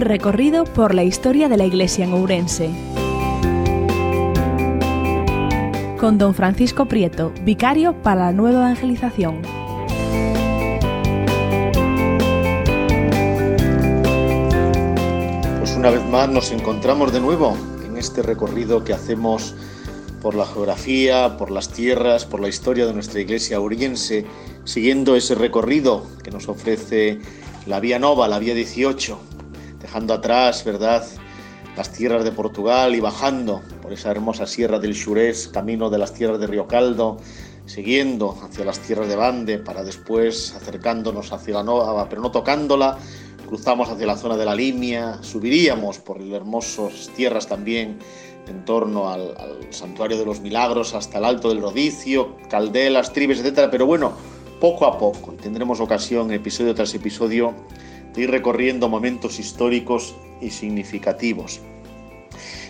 Recorrido por la historia de la Iglesia en Ourense. Con don Francisco Prieto, vicario para la nueva evangelización. Pues una vez más nos encontramos de nuevo en este recorrido que hacemos por la geografía, por las tierras, por la historia de nuestra iglesia oriense, siguiendo ese recorrido que nos ofrece la Vía Nova, la Vía 18, dejando atrás, ¿verdad?, las tierras de Portugal y bajando por esa hermosa sierra del Xurés, camino de las tierras de Río Caldo, siguiendo hacia las tierras de Bande para después acercándonos hacia la Nova, pero no tocándola, cruzamos hacia la zona de la Limia, subiríamos por hermosas tierras también en torno al, Santuario de los Milagros, hasta el Alto del Rodicio, Caldelas, Tribes, etcétera. Pero bueno, poco a poco, tendremos ocasión, episodio tras episodio, de ir recorriendo momentos históricos y significativos.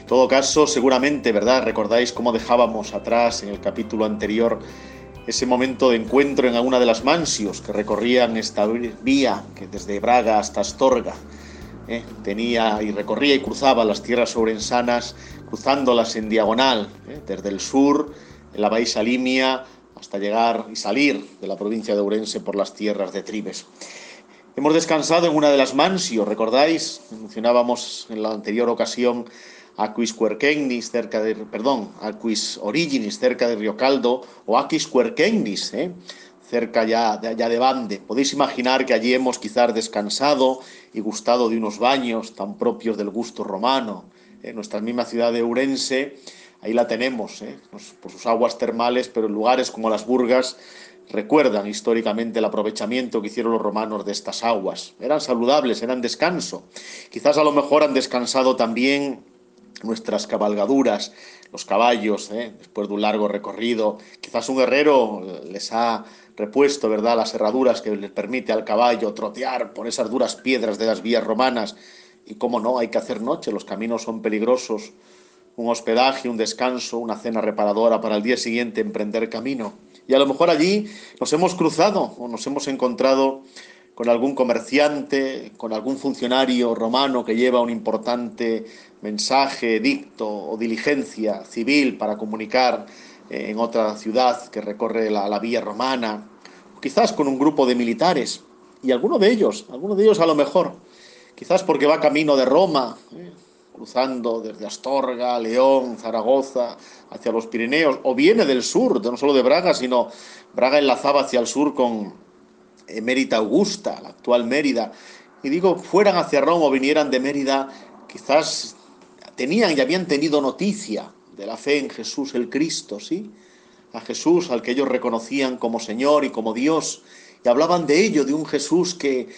En todo caso, seguramente, ¿verdad? Recordáis cómo dejábamos atrás en el capítulo anterior ese momento de encuentro en alguna de las mansios que recorrían esta vía que desde Braga hasta Astorga ¿eh? tenía y recorría y cruzaba las tierras sobrensanas, cruzándolas en diagonal, ¿eh? desde el sur, en la Baixa Limia, hasta llegar y salir de la provincia de Ourense por las tierras de Tribes. Hemos descansado en una de las mansios, ¿recordáis? Mencionábamos en la anterior ocasión Aquis Querquegnis, cerca de, perdón, Aquis Originis, cerca de Río Caldo, o Aquis Querquegnis, ¿eh? cerca ya de, ya de Bande. Podéis imaginar que allí hemos quizás descansado y gustado de unos baños tan propios del gusto romano. En nuestra misma ciudad de Urense, ahí la tenemos, ¿eh? por sus aguas termales, pero en lugares como las Burgas recuerdan históricamente el aprovechamiento que hicieron los romanos de estas aguas. Eran saludables, eran descanso. Quizás a lo mejor han descansado también nuestras cabalgaduras, los caballos, ¿eh? después de un largo recorrido. Quizás un guerrero les ha repuesto, ¿verdad?, las herraduras que les permite al caballo trotear por esas duras piedras de las vías romanas. Y cómo no, hay que hacer noche, los caminos son peligrosos. Un hospedaje, un descanso, una cena reparadora para el día siguiente emprender camino. Y a lo mejor allí nos hemos cruzado o nos hemos encontrado con algún comerciante, con algún funcionario romano que lleva un importante mensaje, dicto o diligencia civil para comunicar eh, en otra ciudad que recorre la, vía romana, quizás con un grupo de militares, y alguno de ellos, alguno de ellos a lo mejor, quizás porque va camino de Roma, eh, cruzando desde Astorga, León, Zaragoza, hacia los Pirineos, o viene del sur, no solo de Braga, sino Braga enlazaba hacia el sur con, Mérida Augusta, la actual Mérida, y digo, fueran hacia Roma o vinieran de Mérida, quizás tenían y habían tenido noticia de la fe en Jesús el Cristo, ¿sí? A Jesús al que ellos reconocían como Señor y como Dios, y hablaban de ello, de un Jesús que,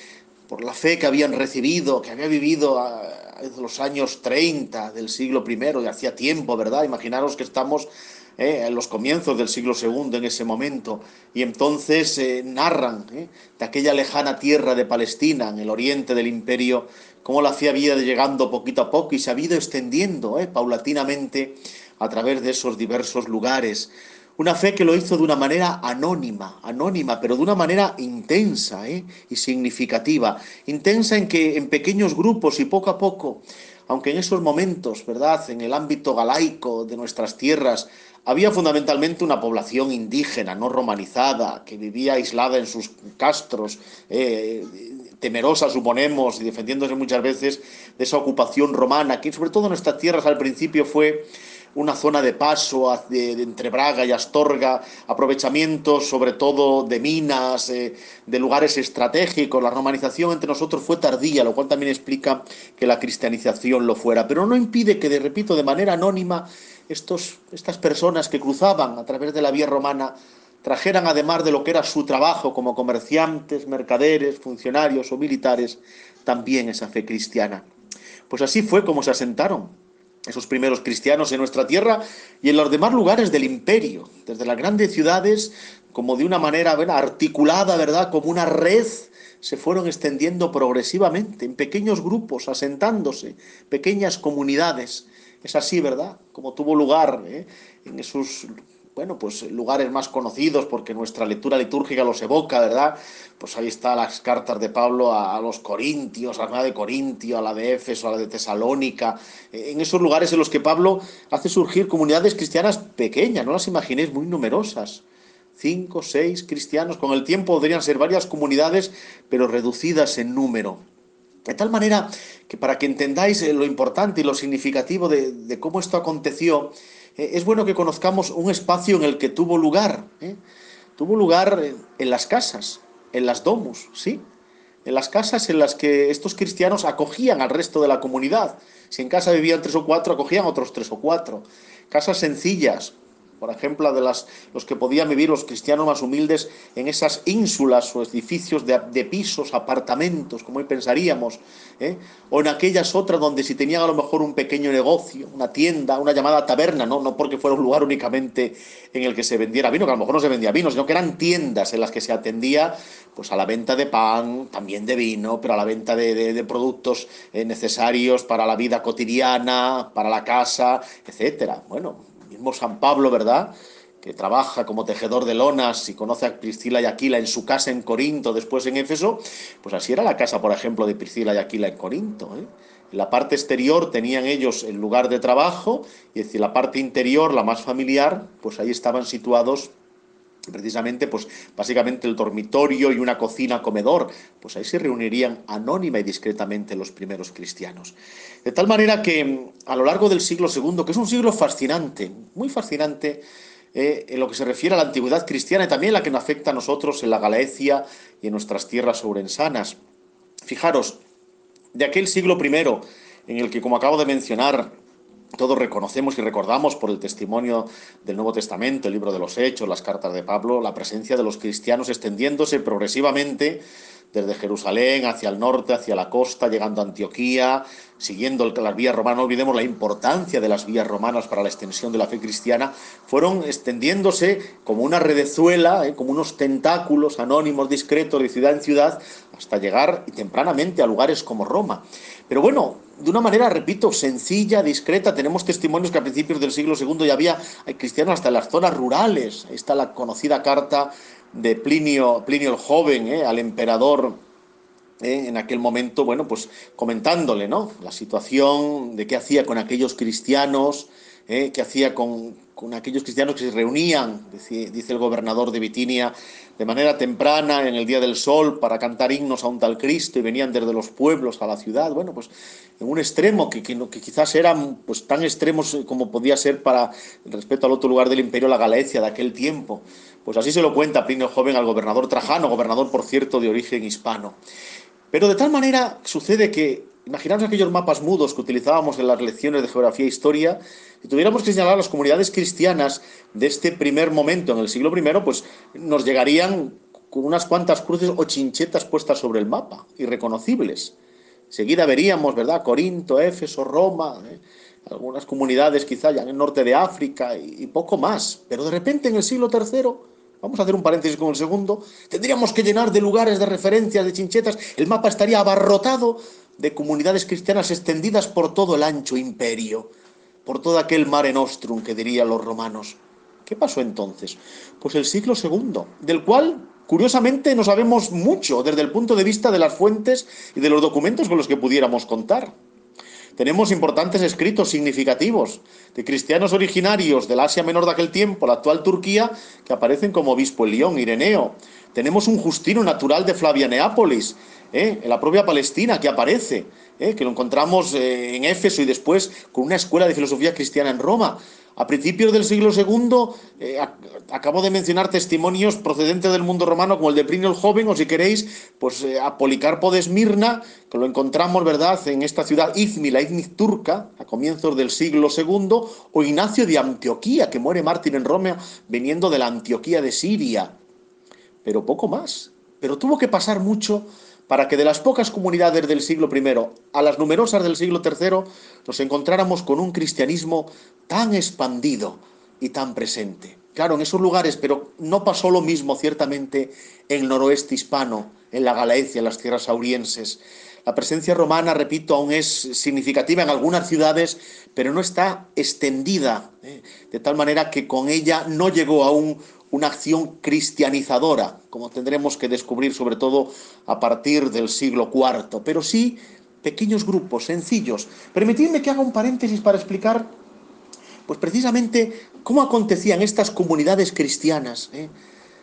por la fe que habían recibido, que había vivido a, los años 30 del siglo I, de hacía tiempo, ¿verdad? Imaginaros que estamos ¿eh? en los comienzos del siglo II en ese momento, y entonces eh, narran ¿eh? de aquella lejana tierra de Palestina, en el oriente del imperio, cómo la fe había ido llegando poquito a poco y se había ido extendiendo paulatinamente a través de esos diversos lugares. Una fe que lo hizo de una manera anónima, anónima, pero de una manera intensa y significativa. Intensa en que en pequeños grupos y poco a poco, aunque en esos momentos, ¿verdad?, en el ámbito galaico de nuestras tierras, había fundamentalmente una población indígena, no romanizada, que vivía aislada en sus castros, eh, temerosa, suponemos, y defendiéndose muchas veces de esa ocupación romana, que sobre todo en nuestras tierras al principio fue una zona de paso entre Braga y Astorga, aprovechamiento sobre todo de minas, eh, de lugares estratégicos. La romanización entre nosotros fue tardía, lo cual también explica que la cristianización lo fuera, pero no impide que, de, repito, de manera anónima estos, estas personas que cruzaban a través de la vía romana trajeran, además de lo que era su trabajo como comerciantes, mercaderes, funcionarios o militares, también esa fe cristiana. Pues así fue como se asentaron esos primeros cristianos en nuestra tierra y en los demás lugares del imperio, desde las grandes ciudades, como de una manera articulada, ¿verdad? Como una red, se fueron extendiendo progresivamente en pequeños grupos, asentándose, pequeñas comunidades es así, ¿verdad? Como tuvo lugar ¿eh? en esos bueno, pues lugares más conocidos porque nuestra lectura litúrgica los evoca, ¿verdad? Pues ahí están las cartas de Pablo a, los Corintios, a la de Corintio, a la de Éfeso, a la de Tesalónica, en esos lugares en los que Pablo hace surgir comunidades cristianas pequeñas, no las imaginéis muy numerosas. Cinco, seis cristianos, con el tiempo podrían ser varias comunidades, pero reducidas en número. De tal manera que para que entendáis eh, lo importante y lo significativo de, cómo esto aconteció, eh, es bueno que conozcamos un espacio en el que tuvo lugar. ¿eh? Tuvo lugar en las casas, en las domus, ¿sí? En las casas en las que estos cristianos acogían al resto de la comunidad. Si en casa vivían tres o cuatro, acogían otros tres o cuatro. Casas sencillas, por ejemplo, de las, los que podían vivir los cristianos más humildes en esas ínsulas o edificios de, pisos, apartamentos, como hoy pensaríamos, ¿eh? o en aquellas otras donde si tenían a lo mejor un pequeño negocio, una tienda, una llamada taberna, no, no porque fuera un lugar únicamente en el que se vendiera vino, que a lo mejor no se vendía vino, sino que eran tiendas en las que se atendía pues a la venta de pan, también de vino, pero a la venta de, productos eh, necesarios para la vida cotidiana, para la casa, etcétera. Bueno, mismo San Pablo, ¿verdad? que trabaja como tejedor de lonas y conoce a Priscila y Aquila en su casa en Corinto, después en Éfeso, pues así era la casa, por ejemplo, de Priscila y Aquila en Corinto. ¿eh? En la parte exterior tenían ellos el lugar de trabajo y es decir, la parte interior, la más familiar, pues ahí estaban situados precisamente, pues básicamente el dormitorio y una cocina comedor, pues ahí se reunirían anónima y discretamente los primeros cristianos. De tal manera que a lo largo del siglo II, que es un siglo fascinante, muy fascinante, eh, en lo que se refiere a la antigüedad cristiana y también la que nos afecta a nosotros en la Galaecia y en nuestras tierras ourensanas. Fijaros, de aquel siglo I, en el que, como acabo de mencionar, todos reconocemos y recordamos por el testimonio del Nuevo Testamento, el libro de los Hechos, las cartas de Pablo, la presencia de los cristianos extendiéndose progresivamente desde Jerusalén hacia el norte, hacia la costa, llegando a Antioquía, siguiendo las vías romanas. No olvidemos la importancia de las vías romanas para la extensión de la fe cristiana. Fueron extendiéndose como una redezuela, eh, como unos tentáculos anónimos, discretos, de ciudad en ciudad, hasta llegar tempranamente a lugares como Roma. Pero bueno, de una manera, repito, sencilla, discreta. Tenemos testimonios que a principios del siglo II ya había cristianos hasta en las zonas rurales. Ahí está la conocida carta de Plinio, Plinio el Joven eh, al emperador eh, en aquel momento, bueno, pues comentándole, ¿no? La situación de qué hacía con aquellos cristianos, eh, qué hacía con, con aquellos cristianos que se reunían, dice, el gobernador de Bitinia, de manera temprana en el día del sol para cantar himnos a un tal Cristo y venían desde los pueblos a la ciudad. Bueno, pues en un extremo que, que, quizás eran pues, tan extremos como podía ser para respecto al otro lugar del imperio, la Galicia de aquel tiempo. Pues así se lo cuenta Plinio Joven al gobernador Trajano, gobernador, por cierto, de origen hispano. Pero de tal manera sucede que Imaginaos aquellos mapas mudos que utilizábamos en las lecciones de geografía e historia, si tuviéramos que señalar las comunidades cristianas de este primer momento en el siglo I, pues nos llegarían con unas cuantas cruces o chinchetas puestas sobre el mapa, irreconocibles. Seguida veríamos, ¿verdad? Corinto, Éfeso, Roma, ¿eh? algunas comunidades quizá ya en el norte de África y, y poco más. Pero de repente en el siglo III Vamos a hacer un paréntesis con el segundo. Tendríamos que llenar de lugares, de referencias, de chinchetas. El mapa estaría abarrotado de comunidades cristianas extendidas por todo el ancho imperio, por todo aquel mare nostrum que dirían los romanos. ¿Qué pasó entonces? Pues el siglo II, del cual curiosamente no sabemos mucho desde el punto de vista de las fuentes y de los documentos con los que pudiéramos contar. Tenemos importantes escritos significativos de cristianos originarios del Asia Menor de aquel tiempo, la actual Turquía, que aparecen como obispo en León, Ireneo. Tenemos un Justino natural de Flavianeápolis, ¿eh? en la propia Palestina, que aparece, ¿eh? que lo encontramos eh, en Éfeso y después con una escuela de filosofía cristiana en Roma. A principios del siglo II, acabo de mencionar testimonios procedentes del mundo romano, como el de Plinio el Joven, o si queréis, pues a Policarpo de Esmirna, que lo encontramos, ¿verdad?, en esta ciudad Izmi, la Izmi turca, a comienzos del siglo II, o Ignacio de Antioquía, que muere mártir en Roma, viniendo de la Antioquía de Siria. Pero poco más. Pero tuvo que pasar mucho para que de las pocas comunidades del siglo I a las numerosas del siglo III nos encontráramos con un cristianismo tan expandido y tan presente. Claro, en esos lugares, pero no pasó lo mismo ciertamente en el noroeste hispano, en la Galaecia, en las tierras aurienses. La presencia romana, repito, aún es significativa en algunas ciudades, pero no está extendida, ¿eh? de tal manera que con ella no llegó aún una acción cristianizadora, como tendremos que descubrir sobre todo a partir del siglo IV, pero sí pequeños grupos sencillos. Permitidme que haga un paréntesis para explicar, pues precisamente cómo acontecían estas comunidades cristianas, ¿eh?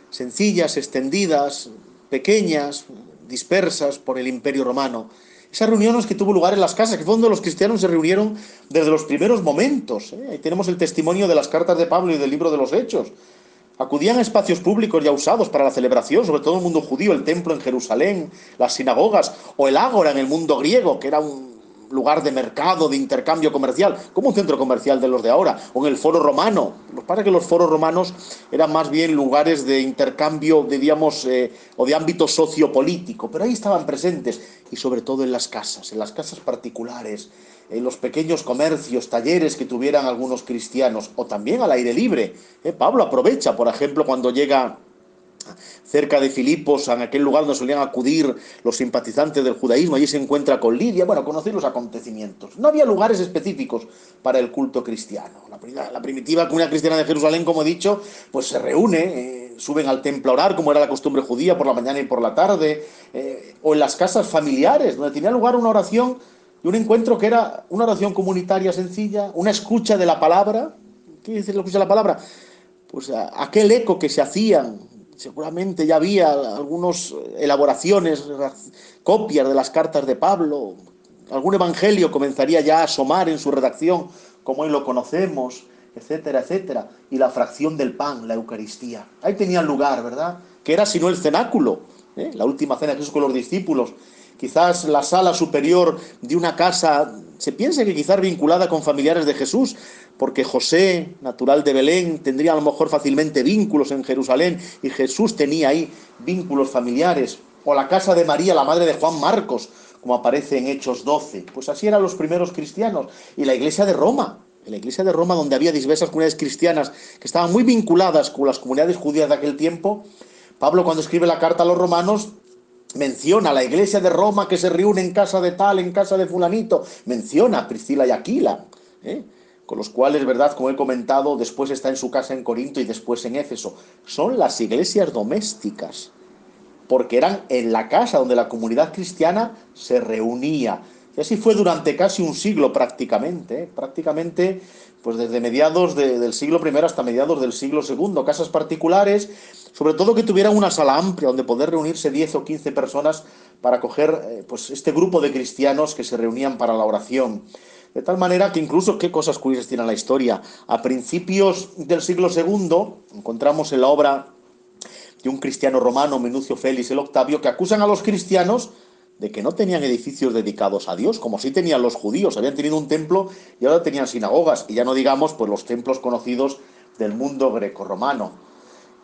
sencillas, extendidas, pequeñas, dispersas por el Imperio Romano. Esas reuniones que tuvo lugar en las casas, que fue donde los cristianos se reunieron desde los primeros momentos. ¿eh? Ahí tenemos el testimonio de las cartas de Pablo y del libro de los Hechos. Acudían a espacios públicos ya usados para la celebración, sobre todo el mundo judío, el templo en Jerusalén, las sinagogas o el ágora en el mundo griego, que era un lugar de mercado, de intercambio comercial, como un centro comercial de los de ahora, o en el foro romano. Lo que que los foros romanos eran más bien lugares de intercambio, digamos, eh, o de ámbito sociopolítico, pero ahí estaban presentes, y sobre todo en las casas, en las casas particulares, en los pequeños comercios, talleres que tuvieran algunos cristianos, o también al aire libre. Eh, Pablo aprovecha, por ejemplo, cuando llega cerca de Filipos, en aquel lugar donde solían acudir los simpatizantes del judaísmo, allí se encuentra con Lidia, bueno, conocer los acontecimientos. No había lugares específicos para el culto cristiano. La, primitiva comunidad cristiana de Jerusalén, como he dicho, pues se reúne, eh, suben al templo a orar, como era la costumbre judía, por la mañana y por la tarde, eh, o en las casas familiares, donde tenía lugar una oración y un encuentro que era una oración comunitaria sencilla, una escucha de la palabra. ¿Qué dice la escucha de la palabra? Pues aquel eco que se hacían seguramente ya había algunas elaboraciones, copias de las cartas de Pablo, algún evangelio comenzaría ya a asomar en su redacción, como hoy lo conocemos, etcétera, etcétera, y la fracción del pan, la Eucaristía. Ahí tenía lugar, ¿verdad? Que era sino el cenáculo, ¿eh? la última cena de Jesús con los discípulos, quizás la sala superior de una casa, se piensa que quizás vinculada con familiares de Jesús, porque José, natural de Belén, tendría a lo mejor fácilmente vínculos en Jerusalén y Jesús tenía ahí vínculos familiares, o la casa de María, la madre de Juan Marcos, como aparece en Hechos 12. Pues así eran los primeros cristianos. Y la iglesia de Roma, en la iglesia de Roma, donde había diversas comunidades cristianas que estaban muy vinculadas con las comunidades judías de aquel tiempo, Pablo cuando escribe la carta a los romanos menciona la iglesia de Roma que se reúne en casa de tal, en casa de fulanito, menciona a Priscila y Aquila. ¿eh? con los cuales, ¿verdad? Como he comentado, después está en su casa en Corinto y después en Éfeso. Son las iglesias domésticas, porque eran en la casa donde la comunidad cristiana se reunía. Y así fue durante casi un siglo prácticamente, ¿eh? prácticamente pues desde mediados del siglo I hasta mediados del siglo II, casas particulares, sobre todo que tuvieran una sala amplia donde poder reunirse 10 o 15 personas para acoger eh, pues este grupo de cristianos que se reunían para la oración. De tal manera que incluso, qué cosas curiosas tiene la historia, a principios del siglo II encontramos en la obra de un cristiano romano, Menucio Félix el Octavio, que acusan a los cristianos de que no tenían edificios dedicados a Dios, como sí tenían los judíos, habían tenido un templo y ahora tenían sinagogas, y ya no digamos pues los templos conocidos del mundo grecorromano.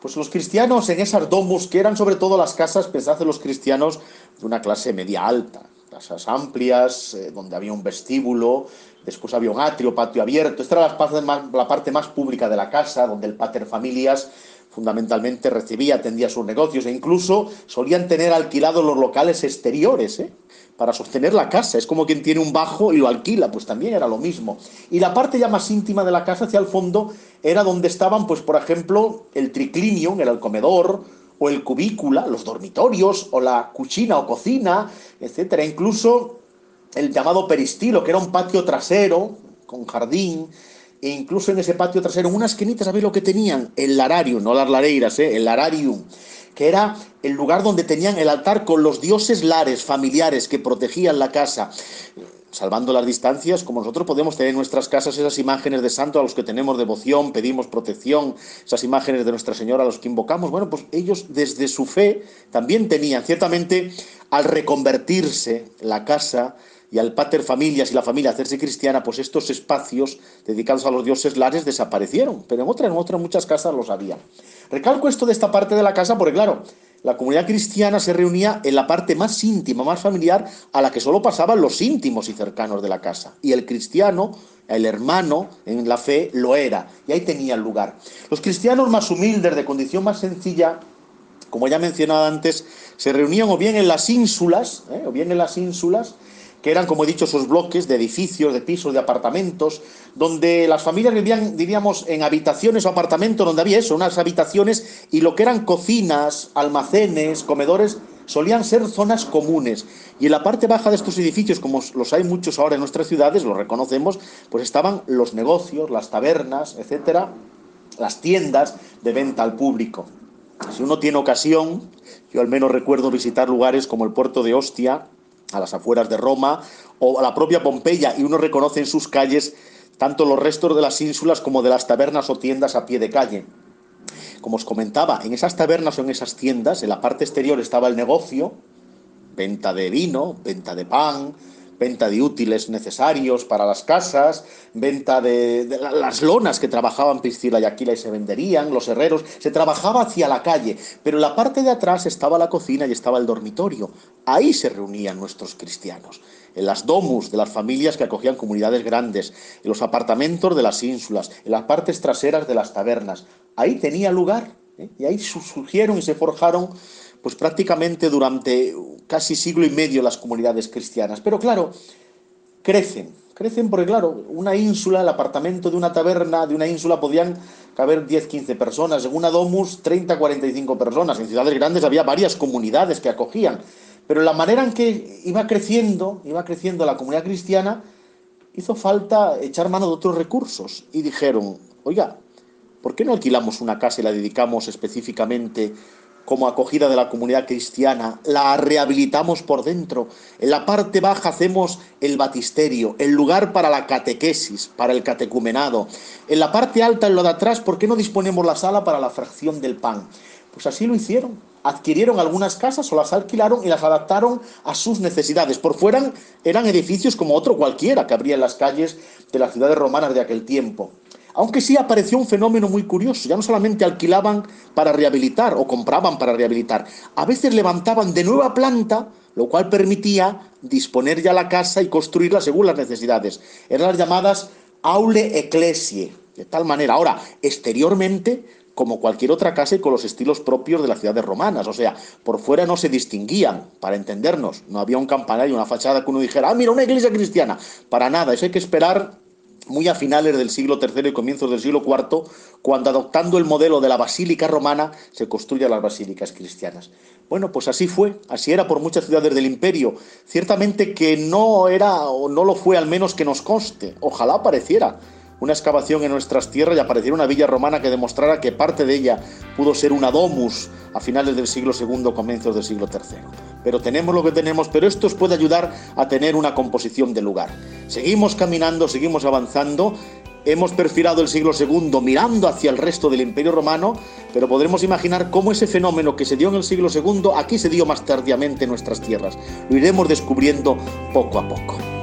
Pues los cristianos en esas domus, que eran sobre todo las casas, pensad en los cristianos de una clase media alta, casas amplias, eh, donde había un vestíbulo, después había un atrio, patio abierto. Esta era la parte, más, la parte más pública de la casa, donde el pater familias fundamentalmente recibía, atendía sus negocios e incluso solían tener alquilados los locales exteriores ¿eh? para sostener la casa. Es como quien tiene un bajo y lo alquila, pues también era lo mismo. Y la parte ya más íntima de la casa, hacia el fondo, era donde estaban, pues por ejemplo, el triclinium, el comedor, o el cubícula, los dormitorios, o la cucina o cocina, etcétera. Incluso el llamado peristilo, que era un patio trasero con jardín, e incluso en ese patio trasero, en unas esquinita, ¿sabéis lo que tenían? El lararium, no las lareiras, ¿eh? el lararium, que era el lugar donde tenían el altar con los dioses lares familiares que protegían la casa salvando las distancias, como nosotros podemos tener en nuestras casas esas imágenes de santos a los que tenemos devoción, pedimos protección, esas imágenes de Nuestra Señora a los que invocamos, bueno, pues ellos desde su fe también tenían, ciertamente, al reconvertirse la casa y al pater familias y la familia hacerse cristiana, pues estos espacios dedicados a los dioses lares desaparecieron, pero en otras, en otras muchas casas los había. Recalco esto de esta parte de la casa porque, claro, la comunidad cristiana se reunía en la parte más íntima, más familiar, a la que solo pasaban los íntimos y cercanos de la casa. Y el cristiano, el hermano en la fe, lo era. Y ahí tenía lugar. Los cristianos más humildes, de condición más sencilla, como ya mencionaba antes, se reunían o bien en las ínsulas, ¿eh? o bien en las ínsulas, que eran, como he dicho, esos bloques de edificios, de pisos, de apartamentos, donde las familias vivían, diríamos, en habitaciones o apartamentos donde había eso, unas habitaciones y lo que eran cocinas, almacenes, comedores, solían ser zonas comunes. Y en la parte baja de estos edificios, como los hay muchos ahora en nuestras ciudades, lo reconocemos, pues estaban los negocios, las tabernas, etcétera, las tiendas de venta al público. Si uno tiene ocasión, yo al menos recuerdo visitar lugares como el puerto de Ostia, a las afueras de Roma, o a la propia Pompeya, y uno reconoce en sus calles tanto los restos de las ínsulas como de las tabernas o tiendas a pie de calle. Como os comentaba, en esas tabernas o en esas tiendas, en la parte exterior estaba el negocio, venta de vino, venta de pan, venta de útiles necesarios para las casas, venta de, las lonas que trabajaban Piscila y Aquila y se venderían, los herreros, se trabajaba hacia la calle, pero en la parte de atrás estaba la cocina y estaba el dormitorio. Ahí se reunían nuestros cristianos, en las domus de las familias que acogían comunidades grandes, en los apartamentos de las ínsulas, en las partes traseras de las tabernas. Ahí tenía lugar ¿eh? y ahí surgieron y se forjaron pues prácticamente durante casi siglo y medio las comunidades cristianas. Pero claro, crecen, crecen porque claro, una ínsula, el apartamento de una taberna, de una ínsula podían caber 10, 15 personas, en una domus 30, 45 personas, en ciudades grandes había varias comunidades que acogían, pero la manera en que iba creciendo, iba creciendo la comunidad cristiana, hizo falta echar mano de otros recursos. Y dijeron, oiga, ¿por qué no alquilamos una casa y la dedicamos específicamente como acogida de la comunidad cristiana, la rehabilitamos por dentro. En la parte baja hacemos el batisterio, el lugar para la catequesis, para el catecumenado. En la parte alta, en lo de atrás, ¿por qué no disponemos la sala para la fracción del pan? Pues así lo hicieron. Adquirieron algunas casas o las alquilaron y las adaptaron a sus necesidades. Por fuera eran edificios como otro cualquiera que habría en las calles de las ciudades romanas de aquel tiempo. Aunque sí apareció un fenómeno muy curioso, ya no solamente alquilaban para rehabilitar o compraban para rehabilitar, a veces levantaban de nueva planta, lo cual permitía disponer ya la casa y construirla según las necesidades. Eran las llamadas aule ecclesie, de tal manera. Ahora, exteriormente, como cualquier otra casa y con los estilos propios de las ciudades romanas. O sea, por fuera no se distinguían, para entendernos. No había un campanario, una fachada que uno dijera, ah, mira, una iglesia cristiana. Para nada, eso hay que esperar muy a finales del siglo III y comienzos del siglo IV, cuando adoptando el modelo de la basílica romana se construyen las basílicas cristianas. Bueno, pues así fue, así era por muchas ciudades del imperio. Ciertamente que no era o no lo fue al menos que nos conste, ojalá pareciera una excavación en nuestras tierras y apareciera una villa romana que demostrara que parte de ella pudo ser una domus a finales del siglo II, comienzos del siglo III. Pero tenemos lo que tenemos, pero esto os puede ayudar a tener una composición del lugar. Seguimos caminando, seguimos avanzando. Hemos perfilado el siglo II mirando hacia el resto del Imperio Romano, pero podremos imaginar cómo ese fenómeno que se dio en el siglo II aquí se dio más tardíamente en nuestras tierras. Lo iremos descubriendo poco a poco.